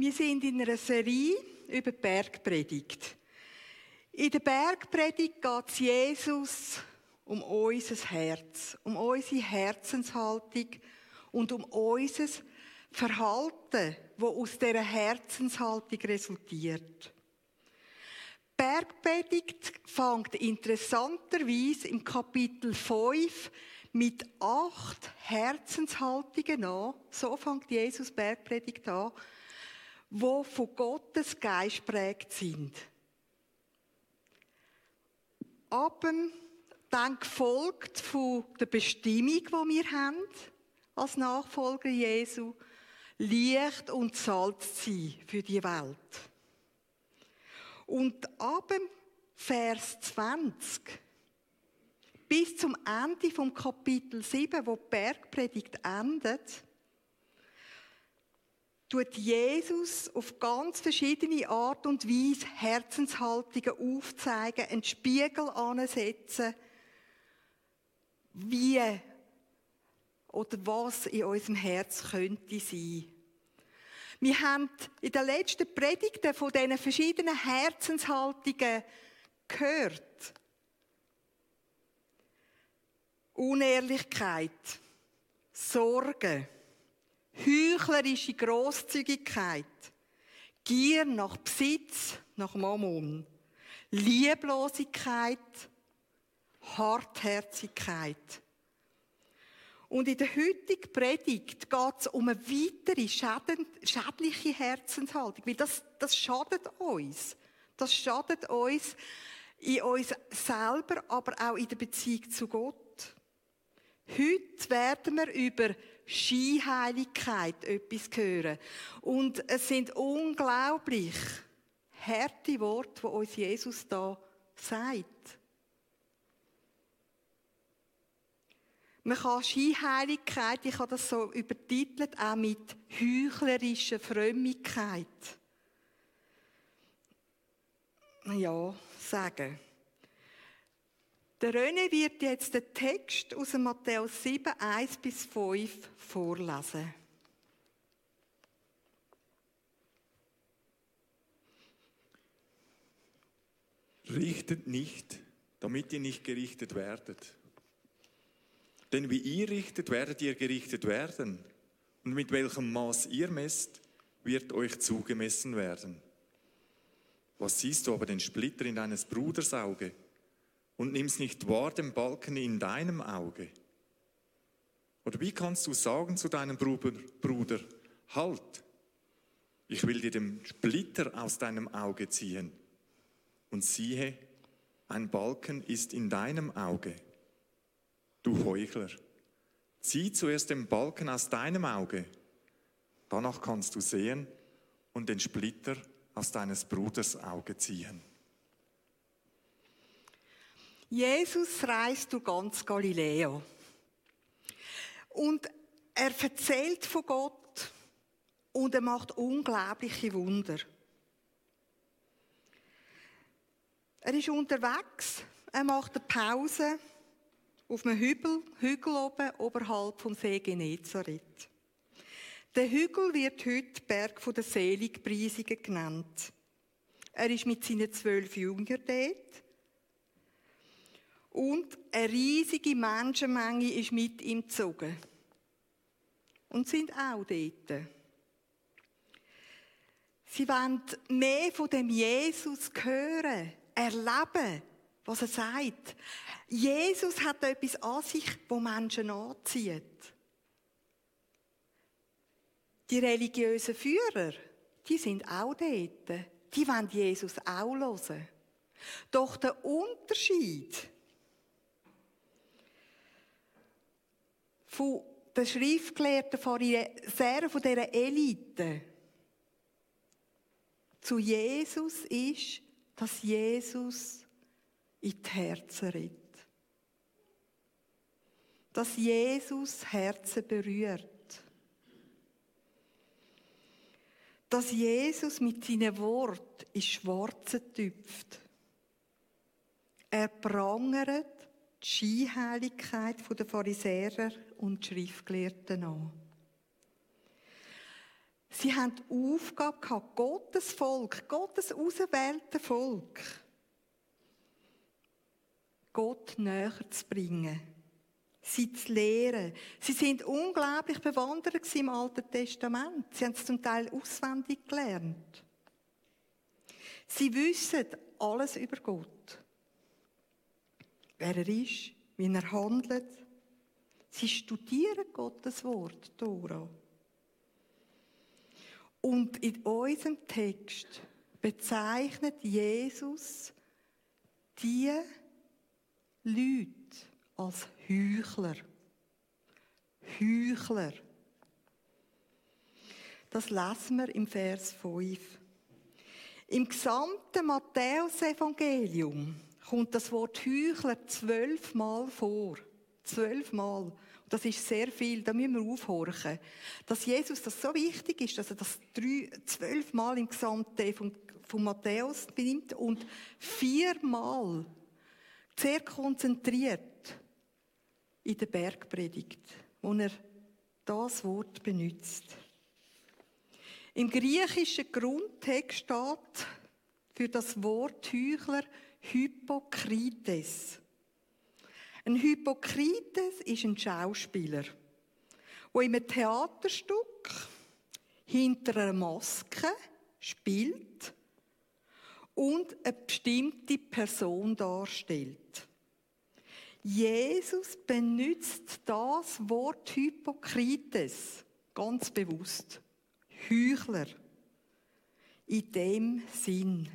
Wir sind in einer Serie über die Bergpredigt. In der Bergpredigt geht es Jesus um unser Herz, um unsere Herzenshaltung und um unser Verhalten, das aus dieser Herzenshaltung resultiert. Bergpredigt fängt interessanterweise im Kapitel 5 mit acht Herzenshaltungen an. So fängt Jesus Bergpredigt an wo von Gottes Geist prägt sind. Aber dann gefolgt von der Bestimmung, die wir haben, als Nachfolger Jesu, Licht und Salz sein für die Welt. Und ab Vers 20 bis zum Ende vom Kapitel 7, wo die Bergpredigt endet, tut Jesus auf ganz verschiedene Art und Weise Herzenshaltungen aufzeigen, einen Spiegel ansetzen, wie oder was in unserem Herz könnte sein. Wir haben in den letzten Predigten von diesen verschiedenen Herzenshaltungen gehört. Unehrlichkeit, Sorge, heuchlerische Großzügigkeit, Gier nach Besitz, nach Mammon, Lieblosigkeit, Hartherzigkeit. Und in der heutigen Predigt geht es um eine weitere schädliche Herzenshaltung, weil das, das schadet uns. Das schadet uns in uns selber, aber auch in der Beziehung zu Gott. Heute werden wir über Skiheiligkeit etwas hören. Und es sind unglaublich harte Worte, die uns Jesus da sagt. Man kann Skiheiligkeit, ich habe das so übertitelt, auch mit heuchlerischer Frömmigkeit. Ja, sagen. Der René wird jetzt den Text aus Matthäus 7, 1 bis 5 vorlesen. Richtet nicht, damit ihr nicht gerichtet werdet. Denn wie ihr richtet, werdet ihr gerichtet werden. Und mit welchem Maß ihr messt, wird euch zugemessen werden. Was siehst du aber den Splitter in deines Bruders Auge? Und nimmst nicht wahr den Balken in deinem Auge? Oder wie kannst du sagen zu deinem Bruder, halt, ich will dir den Splitter aus deinem Auge ziehen. Und siehe, ein Balken ist in deinem Auge. Du Heuchler, zieh zuerst den Balken aus deinem Auge, danach kannst du sehen und den Splitter aus deines Bruders Auge ziehen. Jesus reist durch ganz Galiläa. Und er erzählt von Gott und er macht unglaubliche Wunder. Er ist unterwegs, er macht eine Pause auf einem Hügel, Hügel oben, oberhalb vom See Genezareth. Der Hügel wird heute Berg der Seligpreisungen genannt. Er ist mit seinen zwölf Jüngern dort und eine riesige Menschenmenge ist mit ihm gezogen. Und sind auch dort. Sie wollen mehr von dem Jesus hören, erleben, was er sagt. Jesus hat etwas an sich, wo Menschen anzieht. Die religiösen Führer, die sind auch dort. Die wollen Jesus auch hören. Doch der Unterschied von den Schriftgelehrten, Pharisäern, von dieser Elite zu Jesus ist, dass Jesus in die Herzen redet. Dass Jesus Herzen berührt. Dass Jesus mit seinen Worten in Schwarze tüpft. Er prangert die Scheinheiligkeit der Pharisäer und Schriftgelehrten an. Sie haben die Aufgabe gehabt, Gottes Volk, Gottes auserwählte Volk, Gott näher zu bringen, sie zu lehren. Sie sind unglaublich bewandert im Alten Testament. Sie haben es zum Teil auswendig gelernt. Sie wissen alles über Gott. Wer er ist, wie er handelt. Sie studieren Gottes Wort, Tora. Und in unserem Text bezeichnet Jesus die Leute als Heuchler. Heuchler. Das lesen wir im Vers 5. Im gesamten Matthäus-Evangelium kommt das Wort Heuchler zwölfmal vor. Zwölfmal. Das ist sehr viel, da müssen wir aufhorchen. Dass Jesus das so wichtig ist, dass er das zwölfmal im Gesamten von, von Matthäus nimmt und viermal sehr konzentriert in der Bergpredigt, wo er das Wort benutzt. Im griechischen Grundtext steht für das Wort Heuchler Hypokrites. Ein Hypokrites ist ein Schauspieler, der in einem Theaterstück hinter einer Maske spielt und eine bestimmte Person darstellt. Jesus benutzt das Wort Hypokrites ganz bewusst. Heuchler. In dem Sinn.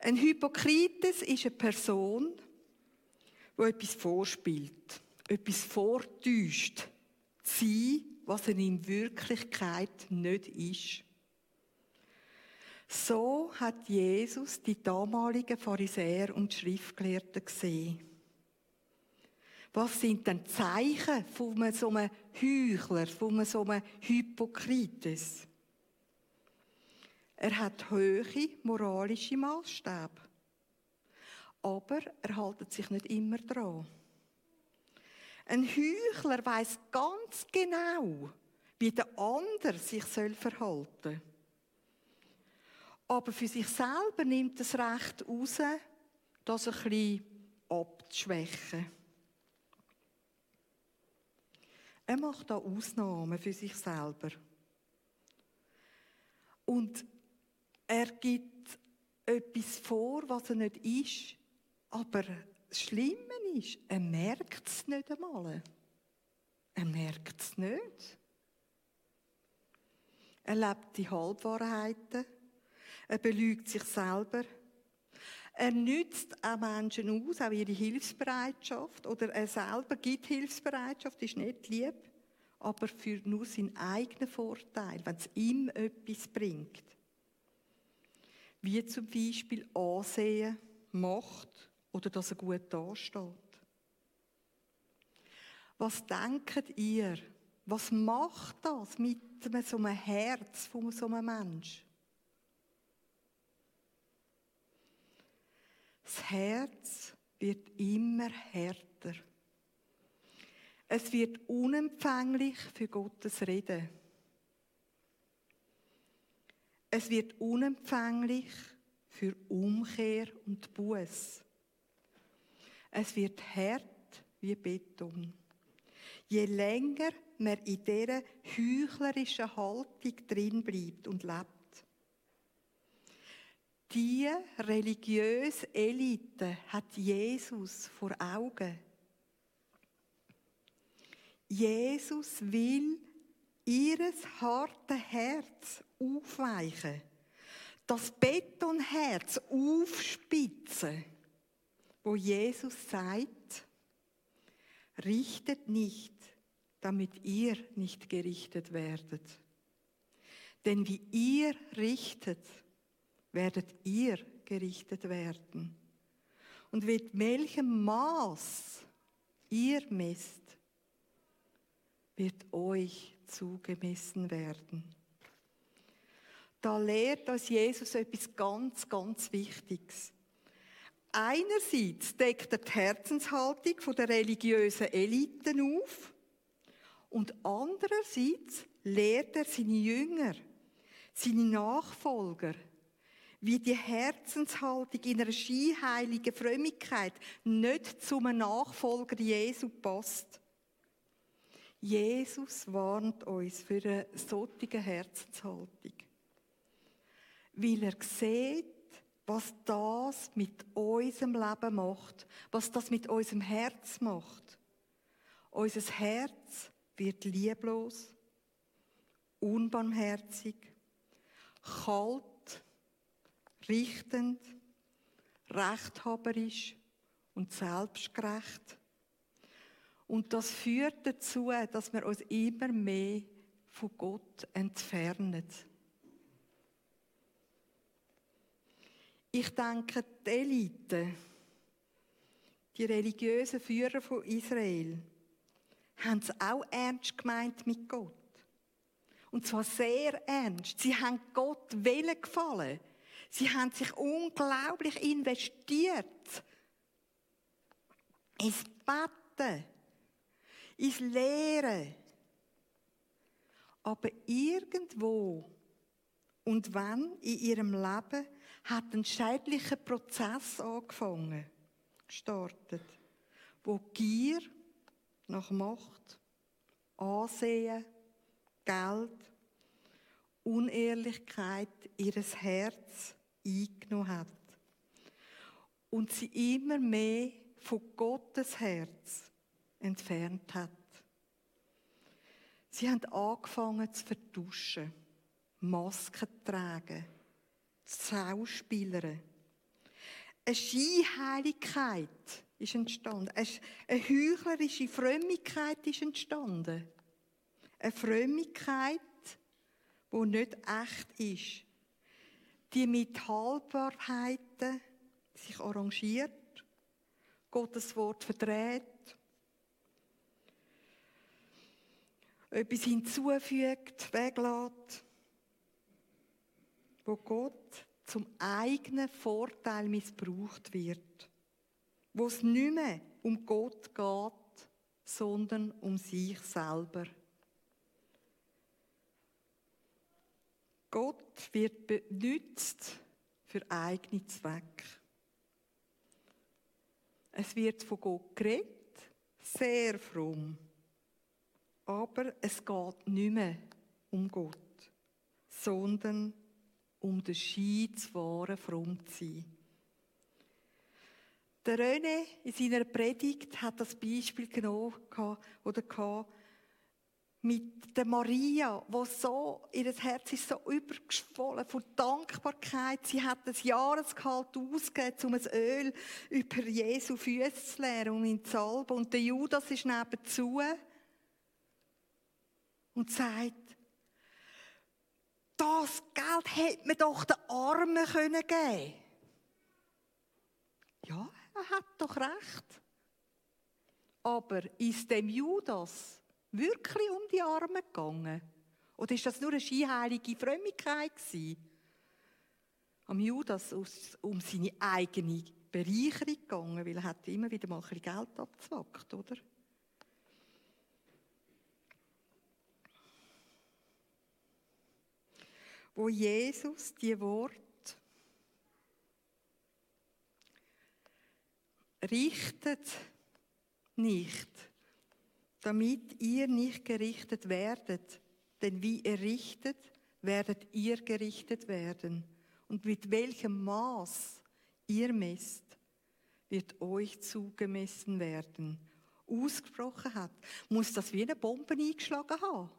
Ein Hypokrites ist eine Person, wo etwas vorspielt, etwas vortäuscht, sein, was er in Wirklichkeit nicht ist. So hat Jesus die damaligen Pharisäer und Schriftgelehrten gesehen. Was sind denn Zeichen von so einem Heuchler, von so einem Hypokrites? Er hat hohe moralische Maßstäbe aber er hält sich nicht immer dran. Ein Heuchler weiß ganz genau, wie der andere sich verhalten soll. Aber für sich selber nimmt das Recht raus, das ein bisschen abzuschwächen. Er macht da Ausnahmen für sich selber. Und er gibt etwas vor, was er nicht ist, aber das Schlimme ist, er merkt es nicht einmal. Er merkt es nicht. Er lebt die Halbwahrheiten. Er belügt sich selber. Er nützt auch Menschen aus, auch ihre Hilfsbereitschaft. Oder er selber gibt Hilfsbereitschaft, ist nicht lieb, aber für nur seinen eigenen Vorteil, wenn es ihm etwas bringt. Wie zum Beispiel Ansehen, Macht oder dass er gut dasteht. Was denkt ihr? Was macht das mit so einem Herz von so einem Mensch? Das Herz wird immer härter. Es wird unempfänglich für Gottes Reden. Es wird unempfänglich für Umkehr und Buß. Es wird hart wie Beton. Je länger man in dieser heuchlerischen Haltung drin bleibt und lebt. Die religiöse Elite hat Jesus vor Augen. Jesus will ihres harte Herz aufweichen, das Betonherz aufspitzen wo Jesus sagt, richtet nicht, damit ihr nicht gerichtet werdet. Denn wie ihr richtet, werdet ihr gerichtet werden. Und mit welchem Maß ihr messt, wird euch zugemessen werden. Da lehrt uns Jesus etwas ganz, ganz Wichtiges. Einerseits deckt er die Herzenshaltung der religiösen Eliten auf und andererseits lehrt er seine Jünger, seine Nachfolger, wie die Herzenshaltung in einer skiheiligen Frömmigkeit nicht zum Nachfolger Jesu passt. Jesus warnt uns für eine solche Herzenshaltung. Weil er sieht, was das mit unserem Leben macht, was das mit unserem Herz macht. Unser Herz wird lieblos, unbarmherzig, kalt, richtend, rechthaberisch und selbstgerecht. Und das führt dazu, dass wir uns immer mehr von Gott entfernen. Ich denke, die Elite, die religiösen Führer von Israel, haben es auch ernst gemeint mit Gott. Und zwar sehr ernst. Sie haben Gott Willen gefallen. Sie haben sich unglaublich investiert ins Betten, ins Lehren. Aber irgendwo und wann in ihrem Leben hat ein schädlicher Prozess angefangen, gestartet, wo Gier nach Macht, Ansehen, Geld, Unehrlichkeit ihres Herz eingenommen hat. Und sie immer mehr von Gottes Herz entfernt hat. Sie haben angefangen zu vertuschen, Masken tragen, zu schauspielern. Eine Scheinheiligkeit ist entstanden. Eine heuchlerische Frömmigkeit ist entstanden. Eine Frömmigkeit, die nicht echt ist. Die mit Halbwahrheiten sich arrangiert, Gottes Wort verdreht, etwas hinzufügt, weglässt, wo Gott zum eigenen Vorteil missbraucht wird, wo es nicht mehr um Gott geht, sondern um sich selber. Gott wird benutzt für eigene Zwecke. Es wird von Gott geredet, sehr fromm. Aber es geht nicht mehr um Gott, sondern um den Schein zu wahren, fromm zu sein. Der René in seiner Predigt hat das Beispiel genommen oder mit der Maria, wo so, ihr Herz ist so übergeschwollen von Dankbarkeit. Sie hat das Jahresgehalt ausgegeben, um ein Öl über Jesu Füße zu leeren und ihn zu salben. Und der Judas ist nebenzu und sagt, das Geld hätte man doch den Armen geben können Ja, er hat doch recht. Aber ist dem Judas wirklich um die Arme gegangen? Oder ist das nur eine scheinheilige Frömmigkeit gewesen? Am Judas um seine eigene Bereicherung gegangen, weil er hat immer wieder mal ein bisschen Geld abgezwackt, oder? Wo Jesus die Wort richtet nicht damit ihr nicht gerichtet werdet. Denn wie ihr richtet, werdet ihr gerichtet werden. Und mit welchem Maß ihr messt, wird euch zugemessen werden. Ausgesprochen hat, muss das wie eine Bombe eingeschlagen haben.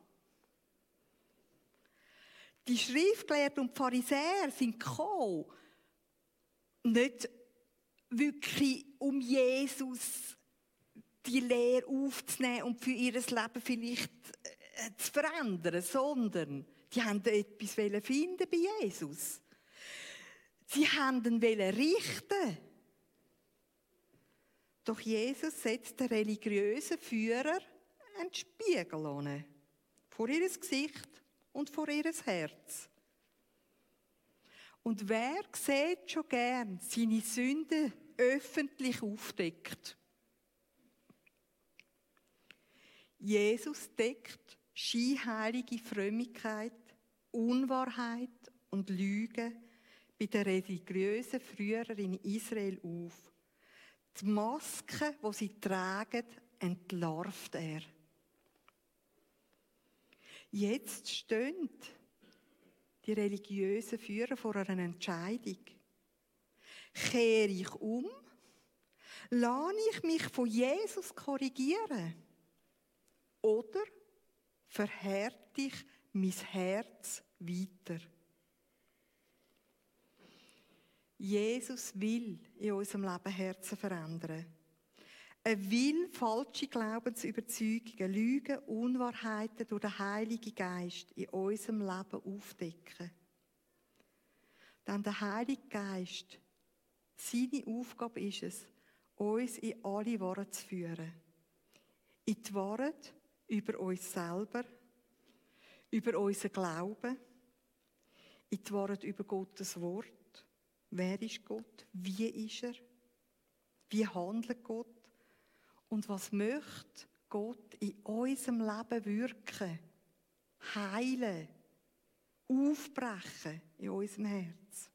Die Schriftgelehrten und Pharisäer sind gekommen, nicht wirklich um Jesus die Lehre aufzunehmen und für ihr Leben vielleicht äh, zu verändern, sondern die haben etwas finden bei Jesus. Sie haben ihn richten. Doch Jesus setzt den religiösen Führer einen Spiegel. Vor ihr Gesicht und vor ihr Herz. Und wer sieht schon gern seine Sünden öffentlich aufdeckt? Jesus deckt scheinheilige Frömmigkeit Unwahrheit und Lüge bei den religiösen Führern in Israel auf. Die Maske, die sie tragen, entlarvt er. Jetzt stehen die religiösen Führer vor einer Entscheidung. Kehre ich um? Lade ich mich von Jesus korrigieren? Oder verhärte ich mein Herz weiter? Jesus will in unserem Leben Herzen verändern. Er will falsche Glaubensüberzeugungen, Lügen, Unwahrheiten durch den Heiligen Geist in unserem Leben aufdecken. Denn der Heilige Geist, seine Aufgabe ist es, uns in alle Worte zu führen. In die Worte über uns selber, über unseren Glauben, in die Worte über Gottes Wort. Wer ist Gott? Wie ist er? Wie handelt Gott? Und was möchte Gott in unserem Leben wirken? Heilen, aufbrechen in unserem Herz.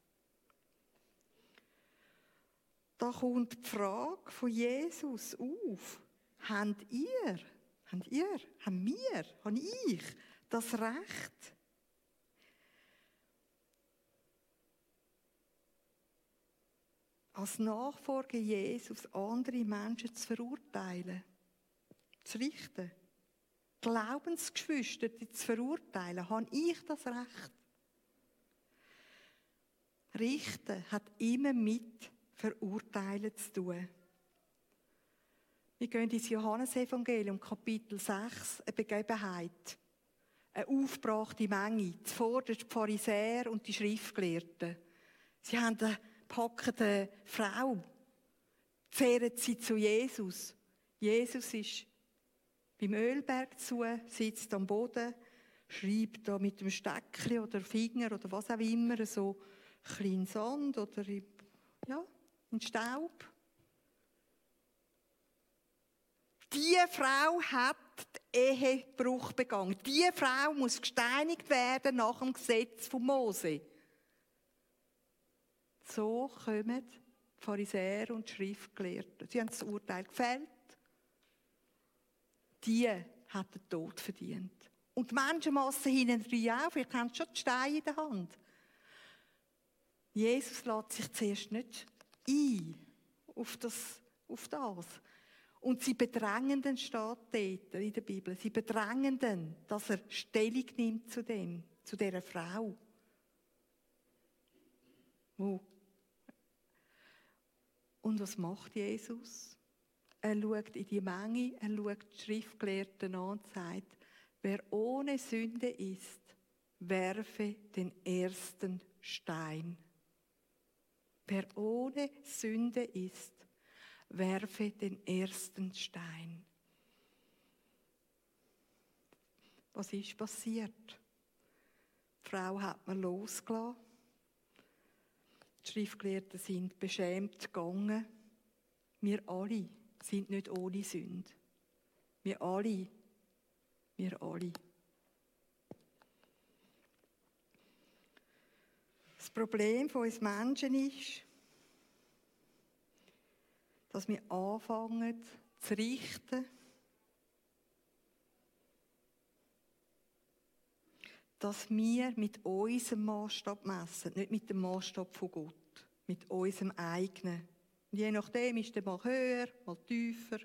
Da kommt die Frage von Jesus auf. Habt ihr, habt ihr, haben wir, habe ich das Recht, als Nachfolger Jesus andere Menschen zu verurteilen, zu richten, Glaubensgeschwister zu verurteilen, habe ich das Recht? Richten hat immer mit Verurteilen zu tun. Wir gehen ins Johannesevangelium, Kapitel 6, eine Begebenheit. Eine aufgebrachte Menge, zuvorderst die Pharisäer und die Schriftgelehrten. Sie haben eine packende Frau, zehren sie zu Jesus. Jesus ist beim Ölberg zu, sitzt am Boden, schreibt da mit dem Steckchen oder Finger oder was auch immer, so kleinen Sand oder ja, in Staub. Die Frau hat Ehebruch begangen. Die Frau muss gesteinigt werden nach dem Gesetz von Mose. So kommen Pharisäer und die Schriftgelehrten. Sie haben das Urteil gefällt. Die hat den Tod verdient. Und die Menschenmasse hinten auch, vielleicht haben sie schon die Steine in der Hand. Jesus lässt sich zuerst nicht ein auf das. Auf das. Und sie bedrängen den Staat in der Bibel. Sie bedrängen den, dass er Stellung nimmt zu dem, zu dieser Frau. Wo? Und was macht Jesus? Er schaut in die Menge, er schaut die Schriftgelehrten an und sagt, wer ohne Sünde ist, werfe den ersten Stein. Wer ohne Sünde ist, werfe den ersten Stein. Was ist passiert? Die Frau hat man losgelassen. Die Schriftgelehrten sind beschämt gegangen. Wir alle sind nicht ohne Sünde. Wir alle. Wir alle. Das Problem von uns Menschen ist, dass wir anfangen zu richten, dass wir mit unserem Maßstab messen, nicht mit dem Maßstab von Gott, mit unserem eigenen. Und je nachdem ist der mal höher, mal tiefer.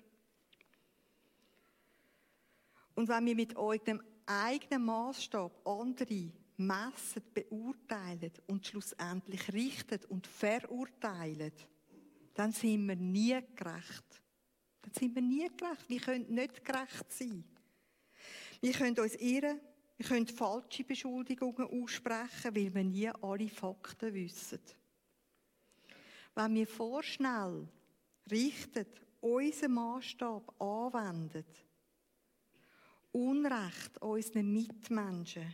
Und wenn wir mit unserem eigenen Maßstab andere messen, beurteilen und schlussendlich richten und verurteilen, dann sind wir nie gerecht. Dann sind wir nie gerecht. Wir können nicht gerecht sein. Wir können uns irren, wir können falsche Beschuldigungen aussprechen, weil wir nie alle Fakten wissen. Wenn wir vorschnell richten, unseren Maßstab anwenden, Unrecht unseren Mitmenschen,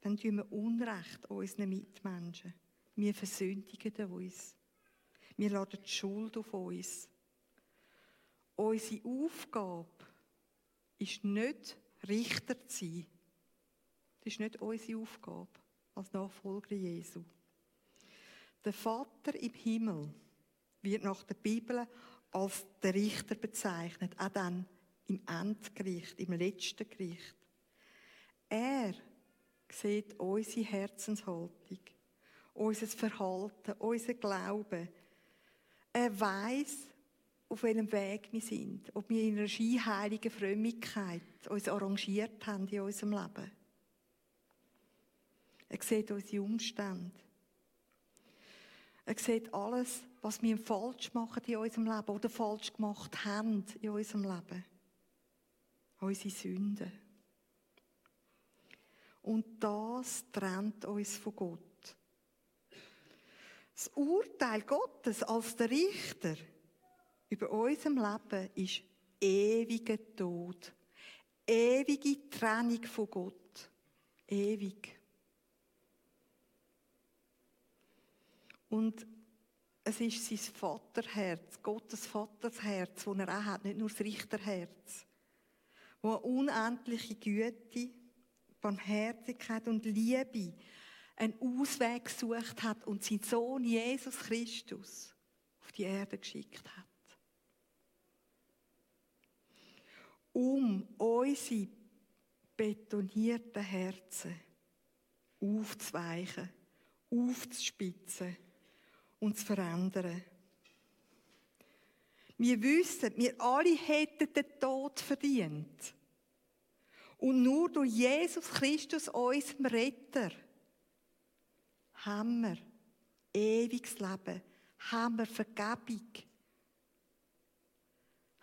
dann tun wir Unrecht unseren Mitmenschen. Wir versündigen uns. Wir laden die Schuld auf uns. Unsere Aufgabe ist nicht, Richter zu sein. Das ist nicht unsere Aufgabe als Nachfolger Jesu. Der Vater im Himmel wird nach der Bibel als der Richter bezeichnet, auch dann im Endgericht, im letzten Gericht. Er sieht unsere Herzenshaltung, unser Verhalten, unser Glauben. Er weiß, auf welchem Weg wir sind, ob wir in einer skiheiligen Frömmigkeit uns arrangiert haben in unserem Leben. Er sieht unsere Umstände. Er sieht alles, was wir falsch machen in unserem Leben oder falsch gemacht haben in unserem Leben. Unsere Sünden. Und das trennt uns von Gott. Das Urteil Gottes als der Richter über unserem Leben ist ewiger Tod. Ewige Trennung von Gott. Ewig. Und es ist sein Vaterherz, Gottes Vatersherz, das er auch hat, nicht nur das Richterherz, wo unendliche Güte, Barmherzigkeit und Liebe einen Ausweg gesucht hat und seinen Sohn Jesus Christus auf die Erde geschickt hat. Um unsere betonierten Herzen aufzuweichen, aufzuspitzen und zu verändern. Wir wissen, wir alle hätten den Tod verdient. Und nur durch Jesus Christus, unserem Retter, haben wir ewiges Leben, haben wir Vergebung,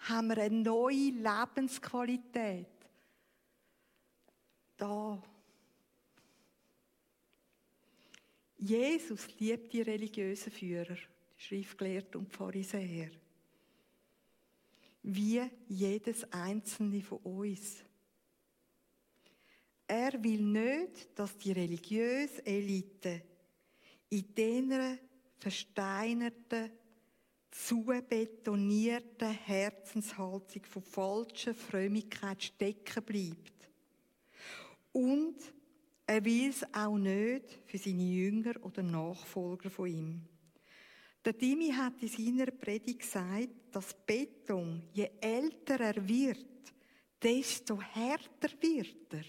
haben wir eine neue Lebensqualität. Da. Jesus liebt die religiösen Führer, die Schriftgelehrten und Pharisäer. Wie jedes einzelne von uns. Er will nicht, dass die religiöse Elite in dieser versteinerten, zubetonierten Herzenshaltung von falscher Frömmigkeit stecken bleibt. Und er will es auch nicht für seine Jünger oder Nachfolger von ihm. Der Timi hat in seiner Predigt gesagt, dass Beton, je älter er wird, desto härter wird er.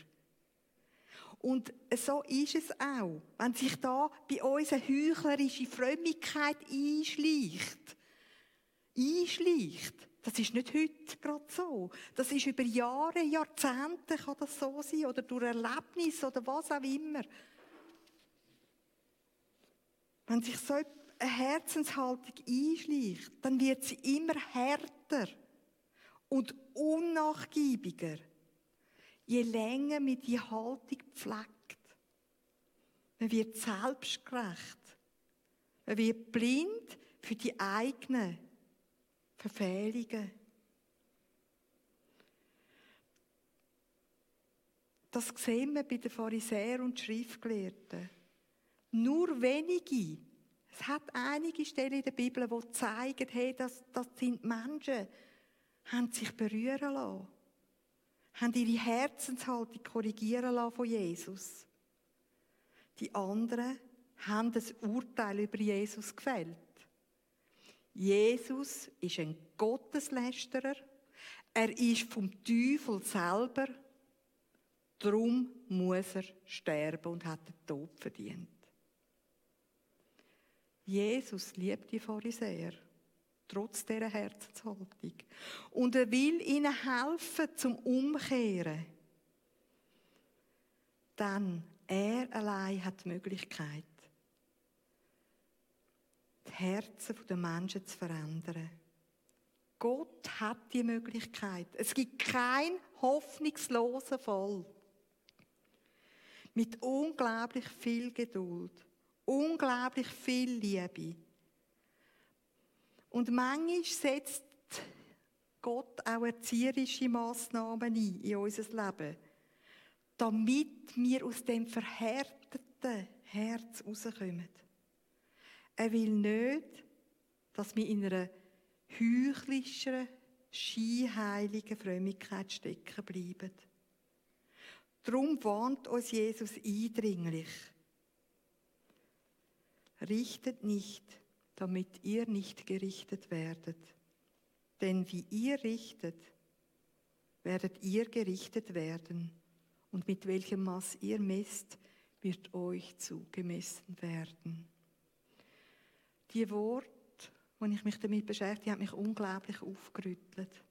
Und so ist es auch. Wenn sich da bei uns eine heuchlerische Frömmigkeit einschleicht, einschleicht, das ist nicht heute gerade so. Das ist über Jahre, Jahrzehnte kann das so sein oder durch Erlebnis oder was auch immer. Wenn sich so eine Herzenshaltung einschleicht, dann wird sie immer härter und unnachgiebiger je länger man die Haltung pflegt. Man wird selbstgerecht. Man wird blind für die eigenen Verfehlungen. Das sehen wir bei den Pharisäern und Schriftgelehrten. Nur wenige. Es hat einige Stellen in der Bibel, die zeigen, hey, das, das sind Menschen, haben sich berühren lassen haben ihre Herzenshaltung korrigieren lassen von Jesus. Die anderen haben das Urteil über Jesus gefällt. Jesus ist ein Gotteslästerer. Er ist vom Teufel selber. Darum muss er sterben und hat den Tod verdient. Jesus liebt die Pharisäer trotz dieser Herzenshaltung. Und er will ihnen helfen zum Umkehren. Dann, er allein hat die Möglichkeit, die Herzen der Menschen zu verändern. Gott hat die Möglichkeit. Es gibt kein hoffnungslosen Fall. Mit unglaublich viel Geduld, unglaublich viel Liebe und manchmal setzt Gott auch erzieherische Massnahmen ein in unser Leben, damit wir aus dem verhärteten Herz rauskommen. Er will nicht, dass wir in einer heuchlischen, skiheiligen Frömmigkeit stecken bleiben. Darum warnt uns Jesus eindringlich. Richtet nicht, damit ihr nicht gerichtet werdet. Denn wie ihr richtet, werdet ihr gerichtet werden. Und mit welchem Maß ihr messt, wird euch zugemessen werden. Die Worte, als ich mich damit beschäftige, haben mich unglaublich aufgerüttelt.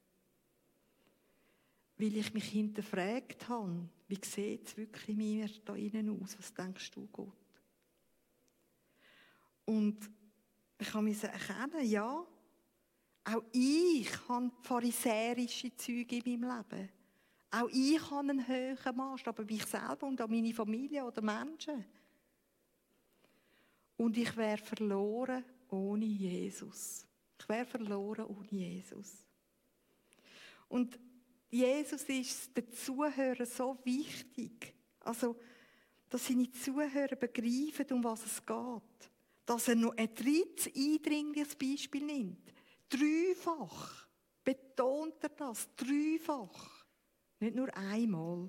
Weil ich mich hinterfragt habe, wie sieht es wirklich in mir da innen aus? Was denkst du, Gott? Und ich habe mich erkennen, ja, auch ich habe pharisäische Züge in meinem Leben. Auch ich habe einen höheren Maßstab, aber ich selber und auch meine Familie oder Menschen. Und ich wäre verloren ohne Jesus. Ich wäre verloren ohne Jesus. Und Jesus ist den Zuhörern so wichtig. Also, dass seine Zuhörer begreifen, um was es geht. Dass er noch ein drittes eindringliches Beispiel nimmt. Dreifach betont er das. Dreifach. Nicht nur einmal.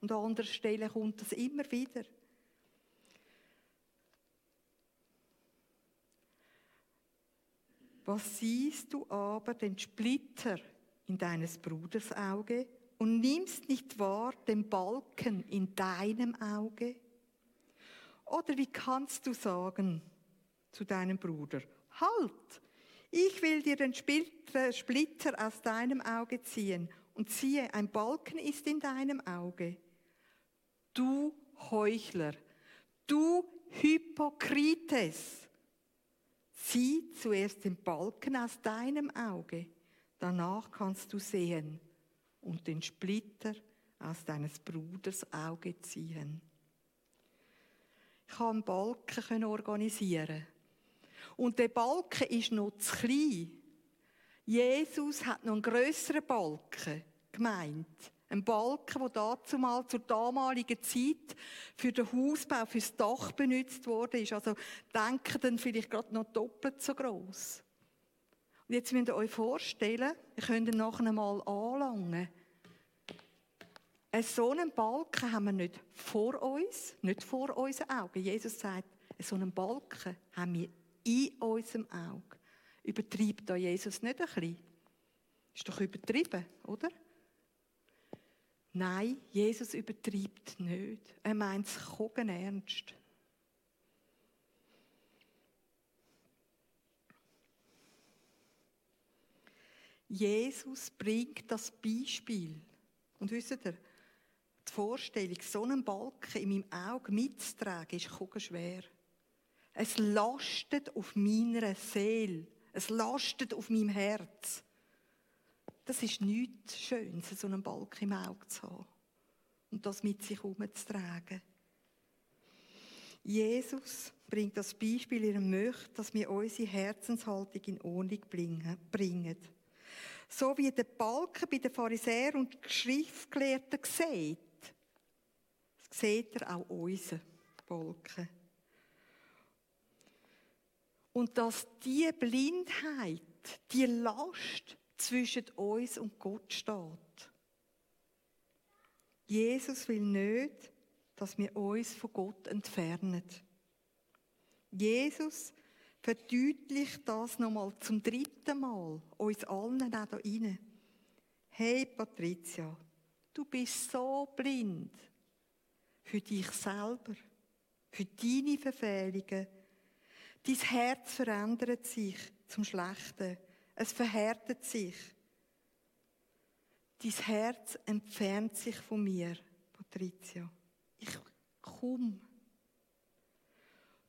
Und an anderer Stelle kommt das immer wieder. Was siehst du aber den Splitter in deines Bruders Auge und nimmst nicht wahr den Balken in deinem Auge? Oder wie kannst du sagen zu deinem Bruder, halt, ich will dir den Splitter aus deinem Auge ziehen und siehe, ein Balken ist in deinem Auge. Du Heuchler, du Hypokrites, zieh zuerst den Balken aus deinem Auge Danach kannst du sehen und den Splitter aus deines Bruders Auge ziehen. Ich kann einen Balken organisieren. Und der Balken ist noch zu klein. Jesus hat noch einen grösseren Balken gemeint. Ein Balken, der dazu mal zur damaligen Zeit für den Hausbau, fürs Dach benutzt wurde. Also denken dann vielleicht gerade noch doppelt so groß. Und jetzt müsst ihr euch vorstellen, ihr könnt ihn nachher mal anlangen. Einen einen Balken haben wir nicht vor uns, nicht vor unseren Augen. Jesus sagt, so einen Balken haben wir in unserem Auge. Übertreibt da Jesus nicht ein bisschen? Ist doch übertrieben, oder? Nein, Jesus übertreibt nicht. Er meint es ernst. Jesus bringt das Beispiel. Und wisst ihr, die Vorstellung, so einen Balken in meinem Auge mitzutragen, ist schwer. Es lastet auf meiner Seele. Es lastet auf meinem Herz. Das ist nichts Schönes, so einen Balken im Auge zu haben. Und das mit sich herumzutragen. Jesus bringt das Beispiel, er möchte, dass wir unsere Herzenshaltung in Ordnung bringen. So wie der Balken bei den Pharisäern und Schriftgelehrten sieht, sieht er auch unseren Balken. Und dass die Blindheit, die Last zwischen uns und Gott steht. Jesus will nicht, dass wir uns von Gott entfernen. Jesus verdeutlicht das nochmal zum dritten Mal, uns allen auch hier rein. Hey Patricia, du bist so blind für dich selber, für deine Verfehlungen. Dein Herz verändert sich zum Schlechten. Es verhärtet sich. Dein Herz entfernt sich von mir, Patricia. Ich komm.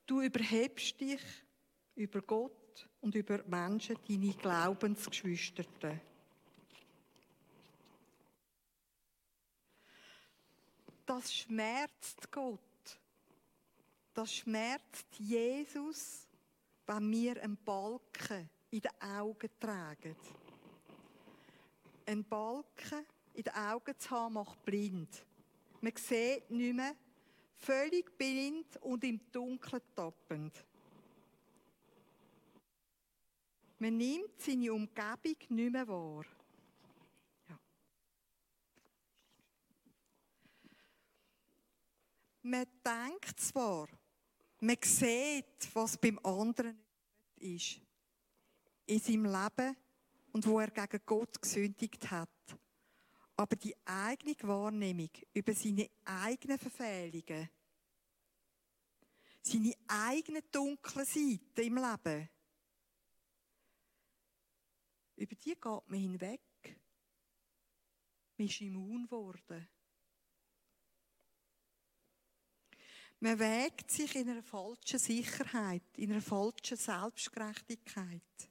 Du überhebst dich über Gott und über Menschen, deine Glaubensgeschwisterten. Das schmerzt Gott. Das schmerzt Jesus, wenn wir einen Balken in den Augen tragen. Ein Balken in den Augen zu haben, macht blind. Man sieht nicht mehr, völlig blind und im Dunkeln tappend. Man nimmt seine Umgebung nicht mehr wahr. Ja. man denkt zwar, man sieht, was beim anderen ist, in seinem Leben und wo er gegen Gott gesündigt hat. Aber die eigene Wahrnehmung über seine eigenen Verfehlungen, seine eigenen dunklen Seiten im Leben, über die geht man hinweg. Man ist immun geworden. Man wägt sich in einer falschen Sicherheit, in einer falschen Selbstgerechtigkeit. Die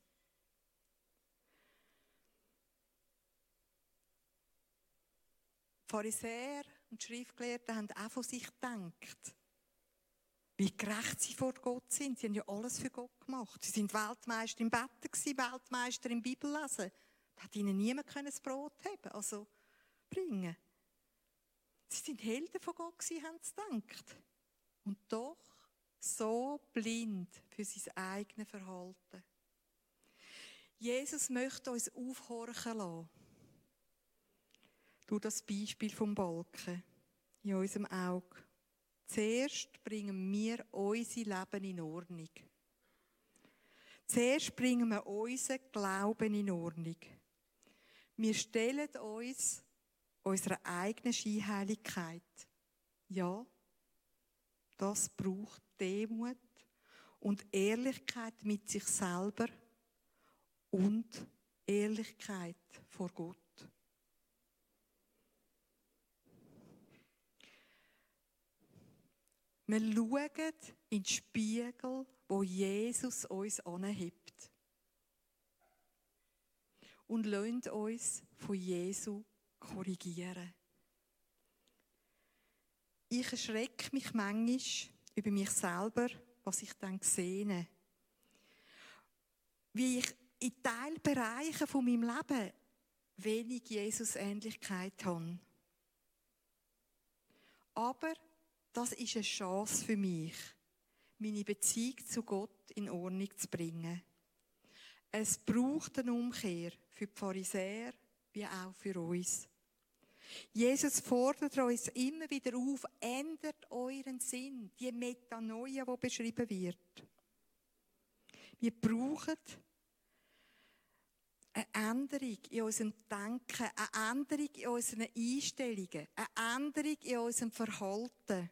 Pharisäer und die Schriftgelehrten haben auch von sich gedacht, wie gerecht sie vor Gott sind. Sie haben ja alles für Gott gemacht. Sie sind Weltmeister im Betten, Weltmeister im Bibellesen. Da hat ihnen niemand das Brot haben, also bringen. Sie sind Helden von Gott gewesen, haben sie gedacht. Und doch so blind für sein eigenes Verhalten. Jesus möchte uns aufhorchen lassen. Durch das Beispiel vom Balken in unserem Auge. Zuerst bringen wir unser Leben in Ordnung. Zuerst bringen wir unseren Glauben in Ordnung. Wir stellen uns unserer eigenen Scheinheiligkeit. Ja, das braucht Demut und Ehrlichkeit mit sich selber und Ehrlichkeit vor Gott. Wir schauen in den Spiegel, wo Jesus uns anhebt. Und lassen uns von Jesu korrigieren. Ich erschrecke mich manchmal über mich selber, was ich dann sehe. Wie ich in Teilbereichen von meinem Leben wenig Jesus-Ähnlichkeit habe. Aber das ist eine Chance für mich, meine Beziehung zu Gott in Ordnung zu bringen. Es braucht eine Umkehr für die Pharisäer wie auch für uns. Jesus fordert uns immer wieder auf, ändert euren Sinn, die Metanoia, die beschrieben wird. Wir brauchen eine Änderung in unserem Denken, eine Änderung in unseren Einstellungen, eine Änderung in unserem Verhalten.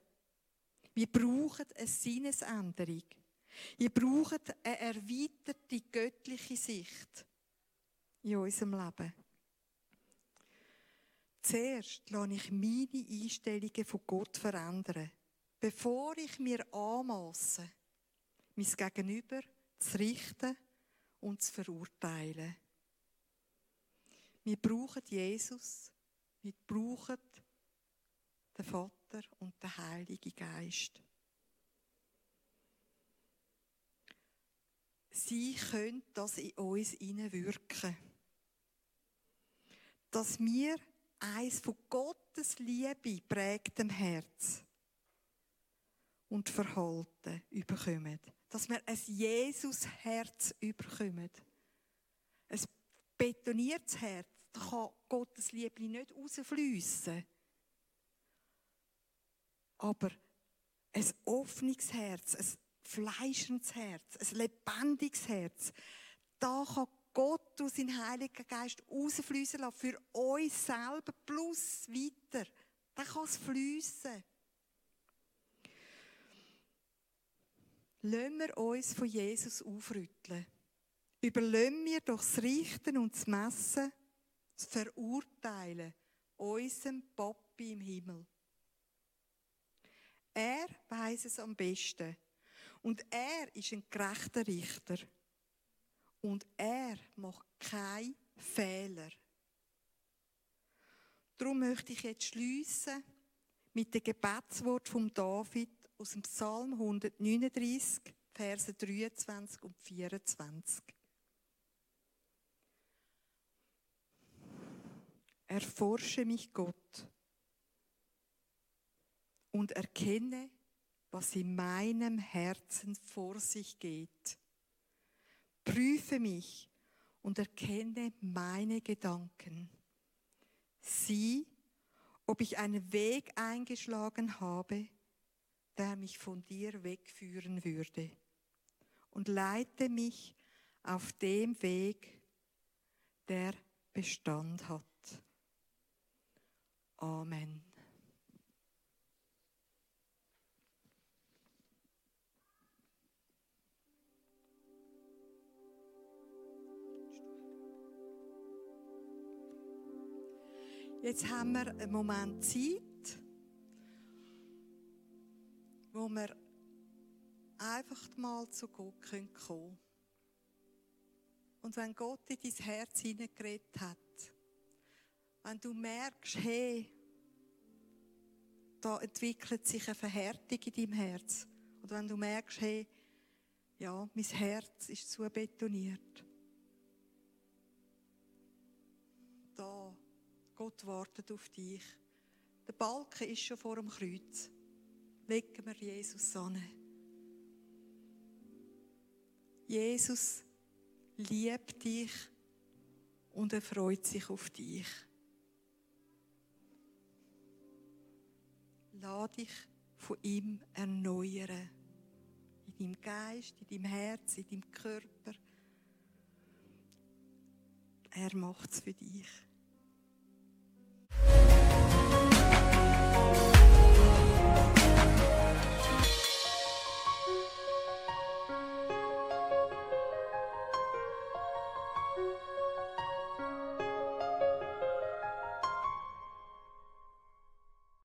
Wir brauchen eine Sinnesänderung. Wir brauchen eine erweiterte göttliche Sicht in unserem Leben. Zuerst lasse ich meine Einstellungen von Gott verändern, bevor ich mir anmasse, mein Gegenüber zu richten und zu verurteilen. Wir brauchen Jesus, wir brauchen den Vater und den Heiligen Geist. Sie können das in uns hineinwirken. Dass wir eins von Gottes Liebe prägtem Herz und Verhalten überkommen. Dass wir ein Jesus-Herz überkommen. Ein betoniertes Herz, da kann Gottes Liebe nicht rausfliessen. Aber ein offenes Herz, ein fleischendes Herz, ein lebendiges Herz, da kann Gott durch seinen Heiligen Geist rausfließen lassen, für uns selber plus weiter. Dann kann es fließen. Lassen wir uns von Jesus aufrütteln. Überlassen wir durch das Richten und das Messen, das Verurteilen, unserem Papi im Himmel. Er weiß es am besten. Und er ist ein gerechter Richter. Und er macht keine Fehler. Darum möchte ich jetzt schließen mit dem Gebetswort von David aus dem Psalm 139, Verse 23 und 24. Erforsche mich, Gott, und erkenne, was in meinem Herzen vor sich geht Prüfe mich und erkenne meine Gedanken. Sieh, ob ich einen Weg eingeschlagen habe, der mich von dir wegführen würde. Und leite mich auf dem Weg, der Bestand hat. Amen. Jetzt haben wir einen Moment Zeit, wo wir einfach mal zu Gott kommen können. Und wenn Gott in dein Herz hineingeredet hat, wenn du merkst, hey, da entwickelt sich eine Verhärtung in deinem Herz. Oder wenn du merkst, hey, ja, mein Herz ist zu betoniert. Da, Gott wartet auf dich. Der Balken ist schon vor dem Kreuz. Legen wir Jesus an. Jesus liebt dich und er freut sich auf dich. Lass dich von ihm erneuern. In deinem Geist, in deinem Herz, in deinem Körper. Er macht es für dich.